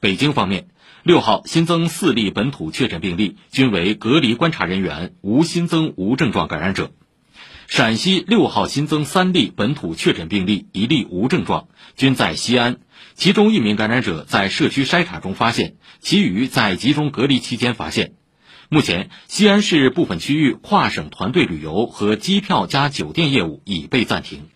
北京方面六号新增四例本土确诊病例均为隔离观察人员无新增无症状感染者。陕西六号新增三例本土确诊病例一例无症状均在西安。其中一名感染者在社区筛查中发现其余在集中隔离期间发现。目前西安市部分区域跨省团队旅游和机票加酒店业务已被暂停。